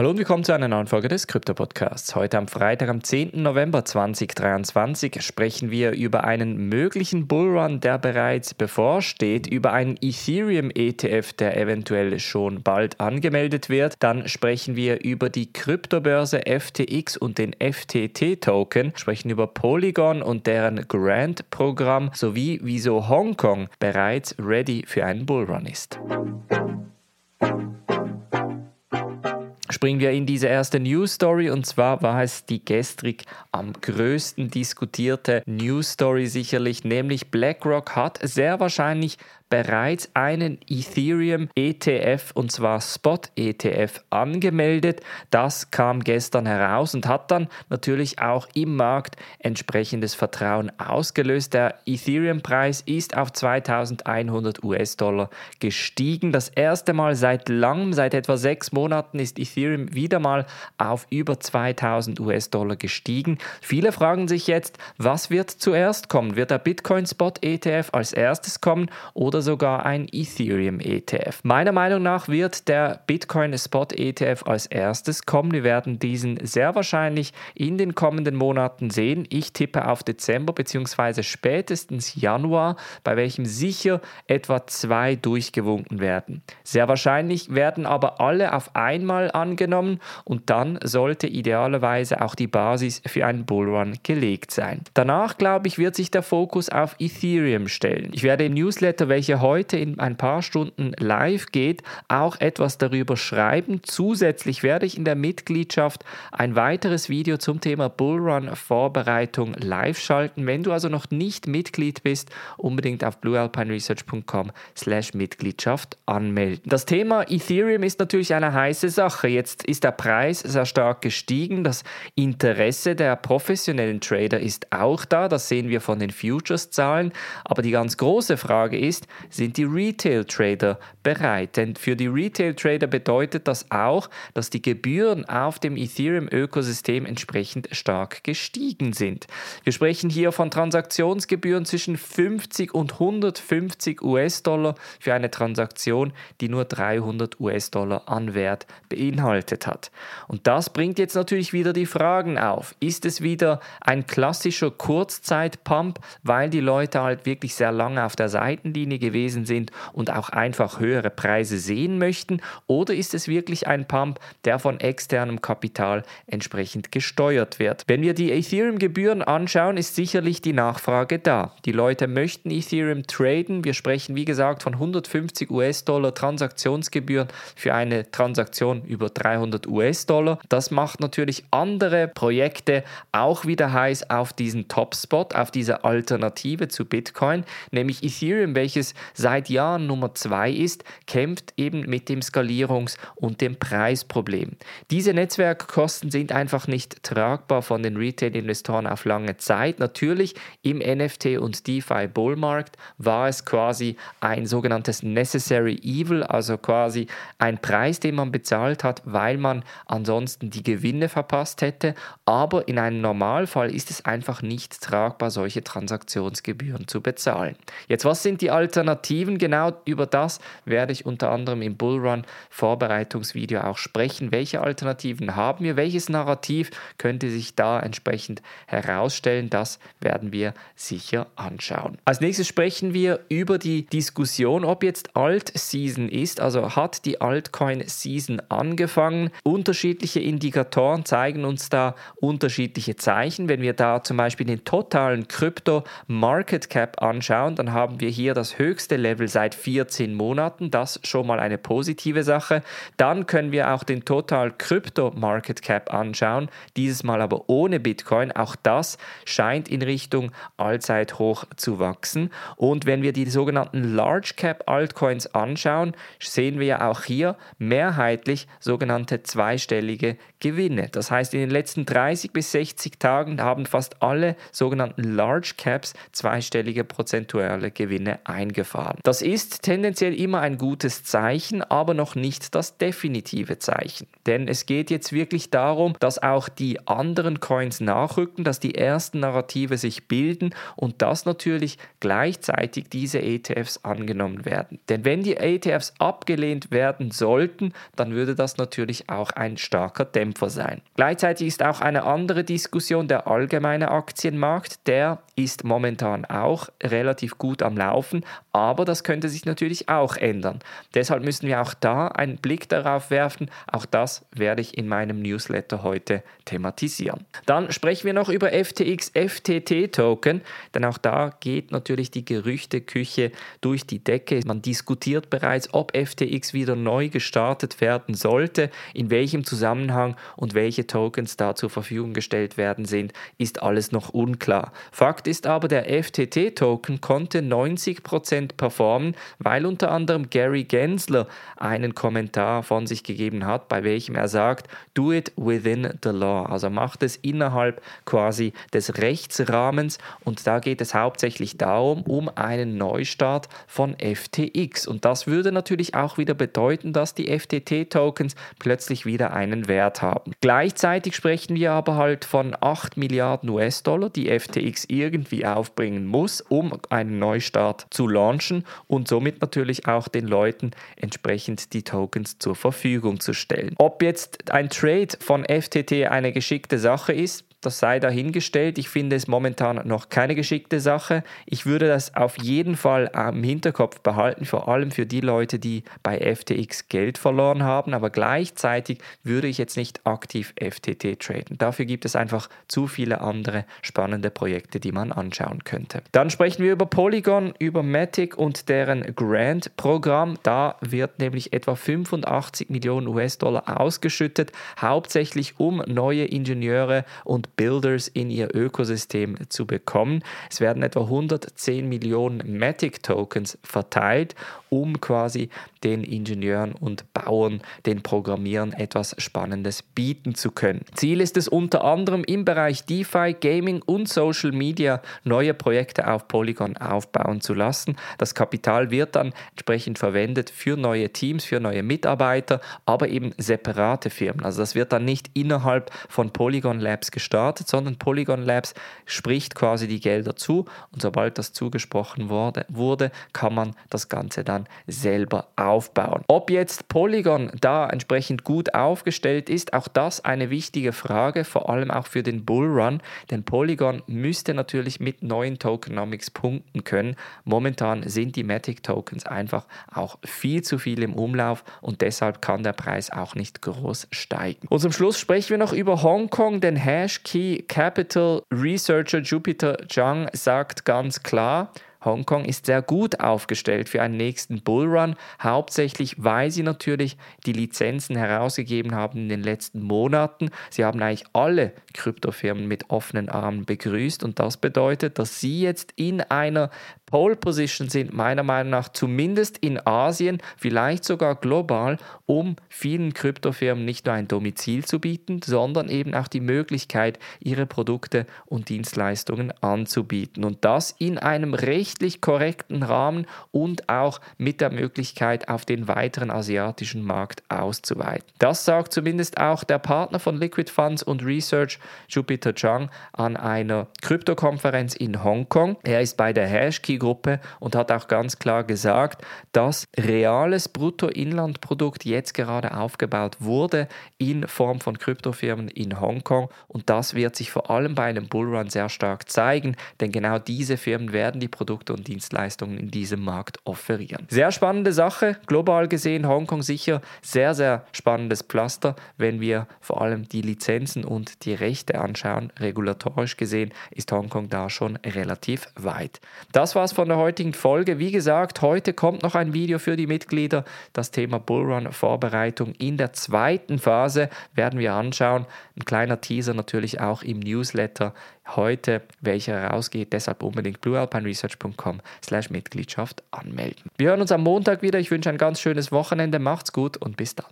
Hallo und willkommen zu einer neuen Folge des Krypto-Podcasts. Heute am Freitag, am 10. November 2023, sprechen wir über einen möglichen Bullrun, der bereits bevorsteht, über einen Ethereum-ETF, der eventuell schon bald angemeldet wird. Dann sprechen wir über die Kryptobörse FTX und den FTT-Token, sprechen über Polygon und deren Grant-Programm sowie wieso Hongkong bereits ready für einen Bullrun ist. Springen wir in diese erste News Story. Und zwar war es die gestrig am größten diskutierte News Story sicherlich, nämlich BlackRock hat sehr wahrscheinlich bereits einen Ethereum ETF und zwar Spot ETF angemeldet. Das kam gestern heraus und hat dann natürlich auch im Markt entsprechendes Vertrauen ausgelöst. Der Ethereum-Preis ist auf 2100 US-Dollar gestiegen. Das erste Mal seit langem, seit etwa sechs Monaten, ist Ethereum wieder mal auf über 2000 US-Dollar gestiegen. Viele fragen sich jetzt, was wird zuerst kommen? Wird der Bitcoin Spot ETF als erstes kommen oder oder sogar ein Ethereum ETF. Meiner Meinung nach wird der Bitcoin Spot ETF als erstes kommen. Wir werden diesen sehr wahrscheinlich in den kommenden Monaten sehen. Ich tippe auf Dezember bzw. spätestens Januar, bei welchem sicher etwa zwei durchgewunken werden. Sehr wahrscheinlich werden aber alle auf einmal angenommen und dann sollte idealerweise auch die Basis für einen Bullrun gelegt sein. Danach, glaube ich, wird sich der Fokus auf Ethereum stellen. Ich werde im Newsletter, welche welche heute in ein paar Stunden live geht, auch etwas darüber schreiben. Zusätzlich werde ich in der Mitgliedschaft ein weiteres Video zum Thema Bullrun Vorbereitung live schalten. Wenn du also noch nicht Mitglied bist, unbedingt auf bluealpineresearch.com slash Mitgliedschaft anmelden. Das Thema Ethereum ist natürlich eine heiße Sache. Jetzt ist der Preis sehr stark gestiegen. Das Interesse der professionellen Trader ist auch da. Das sehen wir von den Futures-Zahlen. Aber die ganz große Frage ist, sind die Retail-Trader bereit. Denn für die Retail-Trader bedeutet das auch, dass die Gebühren auf dem Ethereum-Ökosystem entsprechend stark gestiegen sind. Wir sprechen hier von Transaktionsgebühren zwischen 50 und 150 US-Dollar für eine Transaktion, die nur 300 US-Dollar an Wert beinhaltet hat. Und das bringt jetzt natürlich wieder die Fragen auf. Ist es wieder ein klassischer Kurzzeit-Pump, weil die Leute halt wirklich sehr lange auf der Seitenlinie gewesen sind und auch einfach höhere Preise sehen möchten? Oder ist es wirklich ein Pump, der von externem Kapital entsprechend gesteuert wird? Wenn wir die Ethereum-Gebühren anschauen, ist sicherlich die Nachfrage da. Die Leute möchten Ethereum traden. Wir sprechen, wie gesagt, von 150 US-Dollar Transaktionsgebühren für eine Transaktion über 300 US-Dollar. Das macht natürlich andere Projekte auch wieder heiß auf diesen Top-Spot, auf diese Alternative zu Bitcoin, nämlich Ethereum, welches seit Jahren Nummer zwei ist, kämpft eben mit dem Skalierungs- und dem Preisproblem. Diese Netzwerkkosten sind einfach nicht tragbar von den Retail-Investoren auf lange Zeit. Natürlich im NFT- und DeFi-Bullmarkt war es quasi ein sogenanntes Necessary Evil, also quasi ein Preis, den man bezahlt hat, weil man ansonsten die Gewinne verpasst hätte. Aber in einem Normalfall ist es einfach nicht tragbar, solche Transaktionsgebühren zu bezahlen. Jetzt, was sind die Alternativen? Alternativen. Genau über das werde ich unter anderem im Bullrun Vorbereitungsvideo auch sprechen. Welche Alternativen haben wir? Welches Narrativ könnte sich da entsprechend herausstellen? Das werden wir sicher anschauen. Als nächstes sprechen wir über die Diskussion, ob jetzt Alt-Season ist, also hat die Altcoin-Season angefangen. Unterschiedliche Indikatoren zeigen uns da unterschiedliche Zeichen. Wenn wir da zum Beispiel den totalen Krypto-Market Cap anschauen, dann haben wir hier das höchste höchste Level seit 14 Monaten. Das schon mal eine positive Sache. Dann können wir auch den Total Crypto Market Cap anschauen. Dieses Mal aber ohne Bitcoin. Auch das scheint in Richtung Allzeithoch zu wachsen. Und wenn wir die sogenannten Large Cap Altcoins anschauen, sehen wir ja auch hier mehrheitlich sogenannte zweistellige Gewinne. Das heißt, in den letzten 30 bis 60 Tagen haben fast alle sogenannten Large Caps zweistellige prozentuale Gewinne eingebracht gefahren. Das ist tendenziell immer ein gutes Zeichen, aber noch nicht das definitive Zeichen. Denn es geht jetzt wirklich darum, dass auch die anderen Coins nachrücken, dass die ersten Narrative sich bilden und dass natürlich gleichzeitig diese ETFs angenommen werden. Denn wenn die ETFs abgelehnt werden sollten, dann würde das natürlich auch ein starker Dämpfer sein. Gleichzeitig ist auch eine andere Diskussion der allgemeine Aktienmarkt, der ist momentan auch relativ gut am Laufen, aber das könnte sich natürlich auch ändern. Deshalb müssen wir auch da einen Blick darauf werfen. Auch das werde ich in meinem Newsletter heute thematisieren. Dann sprechen wir noch über FTX FTT Token, denn auch da geht natürlich die Gerüchteküche durch die Decke. Man diskutiert bereits, ob FTX wieder neu gestartet werden sollte, in welchem Zusammenhang und welche Tokens da zur Verfügung gestellt werden sind, ist alles noch unklar. Fakt ist aber, der FTT-Token konnte 90% performen, weil unter anderem Gary Gensler einen Kommentar von sich gegeben hat, bei welchem er sagt, do it within the law, also macht es innerhalb quasi des Rechtsrahmens und da geht es hauptsächlich darum, um einen Neustart von FTX und das würde natürlich auch wieder bedeuten, dass die FTT-Tokens plötzlich wieder einen Wert haben. Gleichzeitig sprechen wir aber halt von 8 Milliarden US-Dollar, die FTX irgendwie irgendwie aufbringen muss, um einen Neustart zu launchen und somit natürlich auch den Leuten entsprechend die Tokens zur Verfügung zu stellen. Ob jetzt ein Trade von FTT eine geschickte Sache ist, das sei dahingestellt. Ich finde es momentan noch keine geschickte Sache. Ich würde das auf jeden Fall im Hinterkopf behalten, vor allem für die Leute, die bei FTX Geld verloren haben. Aber gleichzeitig würde ich jetzt nicht aktiv FTT traden. Dafür gibt es einfach zu viele andere spannende Projekte, die man anschauen könnte. Dann sprechen wir über Polygon, über Matic und deren Grant-Programm. Da wird nämlich etwa 85 Millionen US-Dollar ausgeschüttet, hauptsächlich um neue Ingenieure und Builders in ihr Ökosystem zu bekommen. Es werden etwa 110 Millionen Matic Tokens verteilt, um quasi den Ingenieuren und Bauern, den Programmierern etwas Spannendes bieten zu können. Ziel ist es unter anderem im Bereich DeFi, Gaming und Social Media neue Projekte auf Polygon aufbauen zu lassen. Das Kapital wird dann entsprechend verwendet für neue Teams, für neue Mitarbeiter, aber eben separate Firmen. Also das wird dann nicht innerhalb von Polygon Labs gestartet, sondern Polygon Labs spricht quasi die Gelder zu und sobald das zugesprochen wurde, wurde kann man das Ganze dann selber aufbauen. Ob jetzt Polygon da entsprechend gut aufgestellt ist, auch das eine wichtige Frage, vor allem auch für den Bullrun, denn Polygon müsste natürlich mit neuen Tokenomics punkten können. Momentan sind die Matic Tokens einfach auch viel zu viel im Umlauf und deshalb kann der Preis auch nicht groß steigen. Und zum Schluss sprechen wir noch über Hongkong, denn Hashkey Capital Researcher Jupiter Zhang sagt ganz klar, Hongkong ist sehr gut aufgestellt für einen nächsten Bullrun, hauptsächlich weil sie natürlich die Lizenzen herausgegeben haben in den letzten Monaten. Sie haben eigentlich alle Kryptofirmen mit offenen Armen begrüßt und das bedeutet, dass sie jetzt in einer Pole Position sind meiner Meinung nach zumindest in Asien, vielleicht sogar global, um vielen Kryptofirmen nicht nur ein Domizil zu bieten, sondern eben auch die Möglichkeit, ihre Produkte und Dienstleistungen anzubieten. Und das in einem rechtlich korrekten Rahmen und auch mit der Möglichkeit, auf den weiteren asiatischen Markt auszuweiten. Das sagt zumindest auch der Partner von Liquid Funds und Research, Jupiter Chang, an einer Kryptokonferenz in Hongkong. Er ist bei der Hashkey Gruppe und hat auch ganz klar gesagt, dass reales Bruttoinlandprodukt jetzt gerade aufgebaut wurde in Form von Kryptofirmen in Hongkong und das wird sich vor allem bei einem Bullrun sehr stark zeigen, denn genau diese Firmen werden die Produkte und Dienstleistungen in diesem Markt offerieren. Sehr spannende Sache, global gesehen Hongkong sicher sehr, sehr spannendes Pflaster, wenn wir vor allem die Lizenzen und die Rechte anschauen. Regulatorisch gesehen ist Hongkong da schon relativ weit. Das war war's von der heutigen Folge. Wie gesagt, heute kommt noch ein Video für die Mitglieder. Das Thema Bullrun-Vorbereitung in der zweiten Phase werden wir anschauen. Ein kleiner Teaser natürlich auch im Newsletter heute, welcher herausgeht. Deshalb unbedingt bluealpineresearch.com slash Mitgliedschaft anmelden. Wir hören uns am Montag wieder. Ich wünsche ein ganz schönes Wochenende. Macht's gut und bis dann.